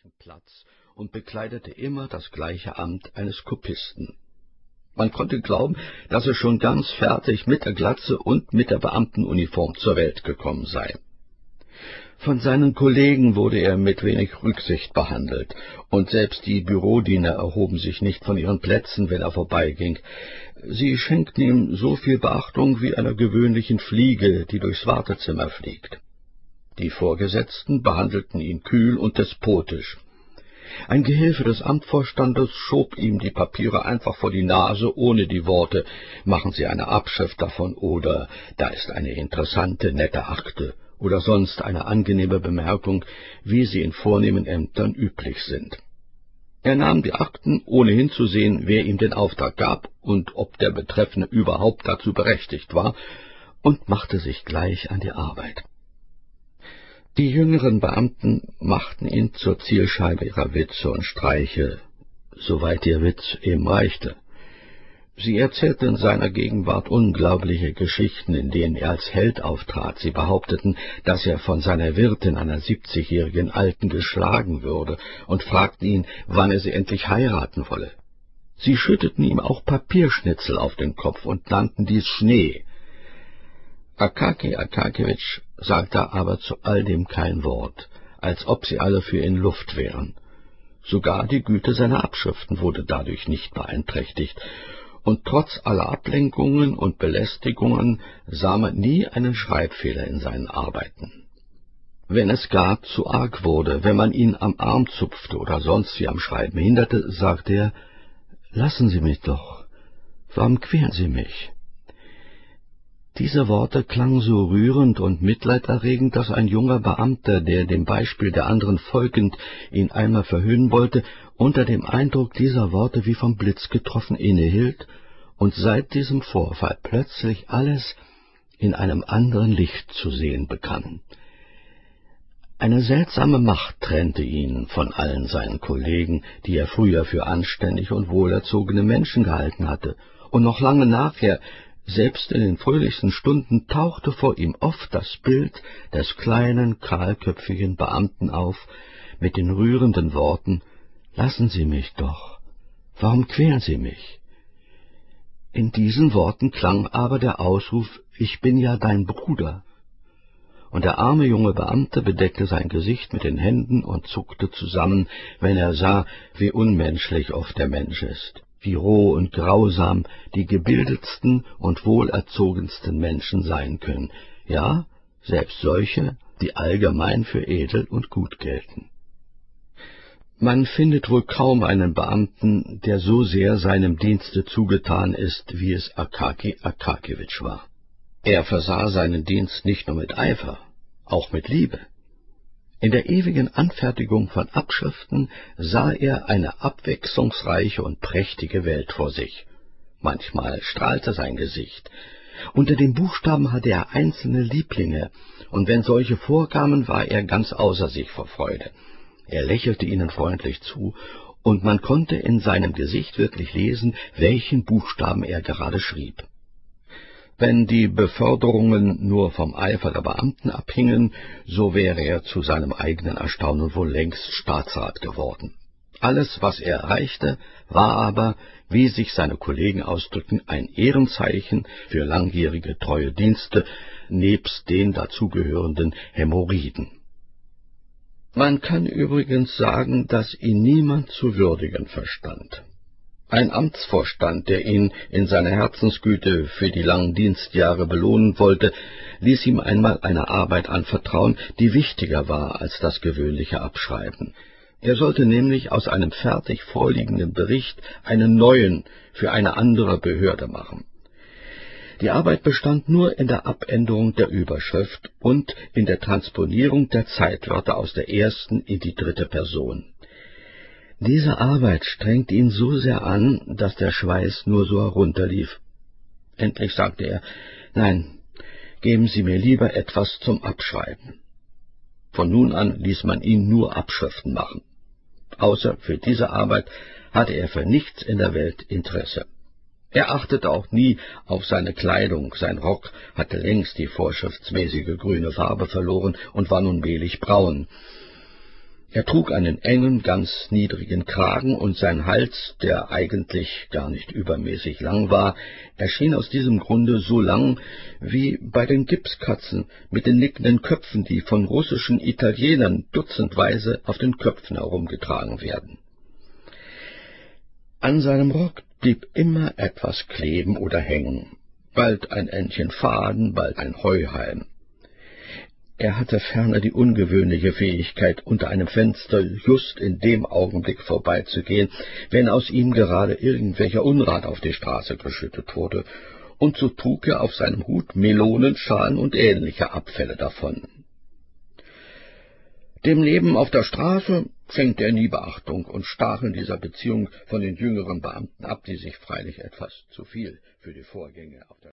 gleichen Platz und bekleidete immer das gleiche Amt eines Kopisten. Man konnte glauben, dass er schon ganz fertig mit der Glatze und mit der Beamtenuniform zur Welt gekommen sei. Von seinen Kollegen wurde er mit wenig Rücksicht behandelt, und selbst die Bürodiener erhoben sich nicht von ihren Plätzen, wenn er vorbeiging. Sie schenkten ihm so viel Beachtung wie einer gewöhnlichen Fliege, die durchs Wartezimmer fliegt. Die Vorgesetzten behandelten ihn kühl und despotisch. Ein Gehilfe des Amtvorstandes schob ihm die Papiere einfach vor die Nase, ohne die Worte »Machen Sie eine Abschrift davon« oder »Da ist eine interessante, nette Akte« oder sonst eine angenehme Bemerkung, wie sie in vornehmen Ämtern üblich sind. Er nahm die Akten, ohne hinzusehen, wer ihm den Auftrag gab und ob der Betreffende überhaupt dazu berechtigt war, und machte sich gleich an die Arbeit. Die jüngeren Beamten machten ihn zur Zielscheibe ihrer Witze und Streiche, soweit ihr Witz eben reichte. Sie erzählten in seiner Gegenwart unglaubliche Geschichten, in denen er als Held auftrat. Sie behaupteten, dass er von seiner Wirtin, einer siebzigjährigen Alten, geschlagen würde, und fragten ihn, wann er sie endlich heiraten wolle. Sie schütteten ihm auch Papierschnitzel auf den Kopf und nannten dies Schnee. Akaki Akakewitsch sagte aber zu all dem kein Wort, als ob sie alle für ihn Luft wären. Sogar die Güte seiner Abschriften wurde dadurch nicht beeinträchtigt, und trotz aller Ablenkungen und Belästigungen sah man nie einen Schreibfehler in seinen Arbeiten. Wenn es gar zu arg wurde, wenn man ihn am Arm zupfte oder sonst wie am Schreiben hinderte, sagte er, »Lassen Sie mich doch, warum quälen Sie mich?« Diese Worte klangen so rührend und mitleiderregend, dass ein junger Beamter, der dem Beispiel der anderen folgend ihn einmal verhöhnen wollte, unter dem Eindruck dieser Worte wie vom Blitz getroffen innehielt und seit diesem Vorfall plötzlich alles in einem anderen Licht zu sehen begann. Eine seltsame Macht trennte ihn von allen seinen Kollegen, die er früher für anständig und wohlerzogene Menschen gehalten hatte, und noch lange nachher, selbst in den fröhlichsten Stunden, tauchte vor ihm oft das Bild des kleinen, kahlköpfigen Beamten auf, mit den rührenden Worten Lassen Sie mich doch. Warum quälen Sie mich? In diesen Worten klang aber der Ausruf Ich bin ja dein Bruder. Und der arme junge Beamte bedeckte sein Gesicht mit den Händen und zuckte zusammen, wenn er sah, wie unmenschlich oft der Mensch ist, wie roh und grausam die gebildetsten und wohlerzogensten Menschen sein können, ja, selbst solche, die allgemein für edel und gut gelten. Man findet wohl kaum einen Beamten, der so sehr seinem Dienste zugetan ist, wie es Akaki Akakewitsch war. Er versah seinen Dienst nicht nur mit Eifer, auch mit Liebe. In der ewigen Anfertigung von Abschriften sah er eine abwechslungsreiche und prächtige Welt vor sich. Manchmal strahlte sein Gesicht. Unter den Buchstaben hatte er einzelne Lieblinge, und wenn solche vorkamen, war er ganz außer sich vor Freude. Er lächelte ihnen freundlich zu, und man konnte in seinem Gesicht wirklich lesen, welchen Buchstaben er gerade schrieb. Wenn die Beförderungen nur vom Eifer der Beamten abhingen, so wäre er zu seinem eigenen Erstaunen wohl längst Staatsrat geworden. Alles, was er erreichte, war aber, wie sich seine Kollegen ausdrückten, ein Ehrenzeichen für langjährige treue Dienste nebst den dazugehörenden Hämorrhoiden. Man kann übrigens sagen, dass ihn niemand zu würdigen verstand. Ein Amtsvorstand, der ihn in seiner Herzensgüte für die langen Dienstjahre belohnen wollte, ließ ihm einmal eine Arbeit anvertrauen, die wichtiger war als das gewöhnliche Abschreiben. Er sollte nämlich aus einem fertig vorliegenden Bericht einen neuen für eine andere Behörde machen. Die Arbeit bestand nur in der Abänderung der Überschrift und in der Transponierung der Zeitwörter aus der ersten in die dritte Person. Diese Arbeit strengte ihn so sehr an, dass der Schweiß nur so herunterlief. Endlich sagte er, Nein, geben Sie mir lieber etwas zum Abschreiben. Von nun an ließ man ihn nur Abschriften machen. Außer für diese Arbeit hatte er für nichts in der Welt Interesse. Er achtete auch nie auf seine Kleidung, sein Rock hatte längst die vorschriftsmäßige grüne Farbe verloren und war nun mehlig braun. Er trug einen engen, ganz niedrigen Kragen, und sein Hals, der eigentlich gar nicht übermäßig lang war, erschien aus diesem Grunde so lang wie bei den Gipskatzen mit den nickenden Köpfen, die von russischen Italienern dutzendweise auf den Köpfen herumgetragen werden. An seinem Rock blieb immer etwas kleben oder hängen, bald ein Endchen Faden, bald ein Heuhalm. Er hatte ferner die ungewöhnliche Fähigkeit, unter einem Fenster just in dem Augenblick vorbeizugehen, wenn aus ihm gerade irgendwelcher Unrat auf die Straße geschüttet wurde, und so trug er auf seinem Hut Melonenschalen und ähnliche Abfälle davon. Dem Leben auf der Straße schenkte er nie Beachtung und stach in dieser Beziehung von den jüngeren Beamten ab, die sich freilich etwas zu viel für die Vorgänge auf der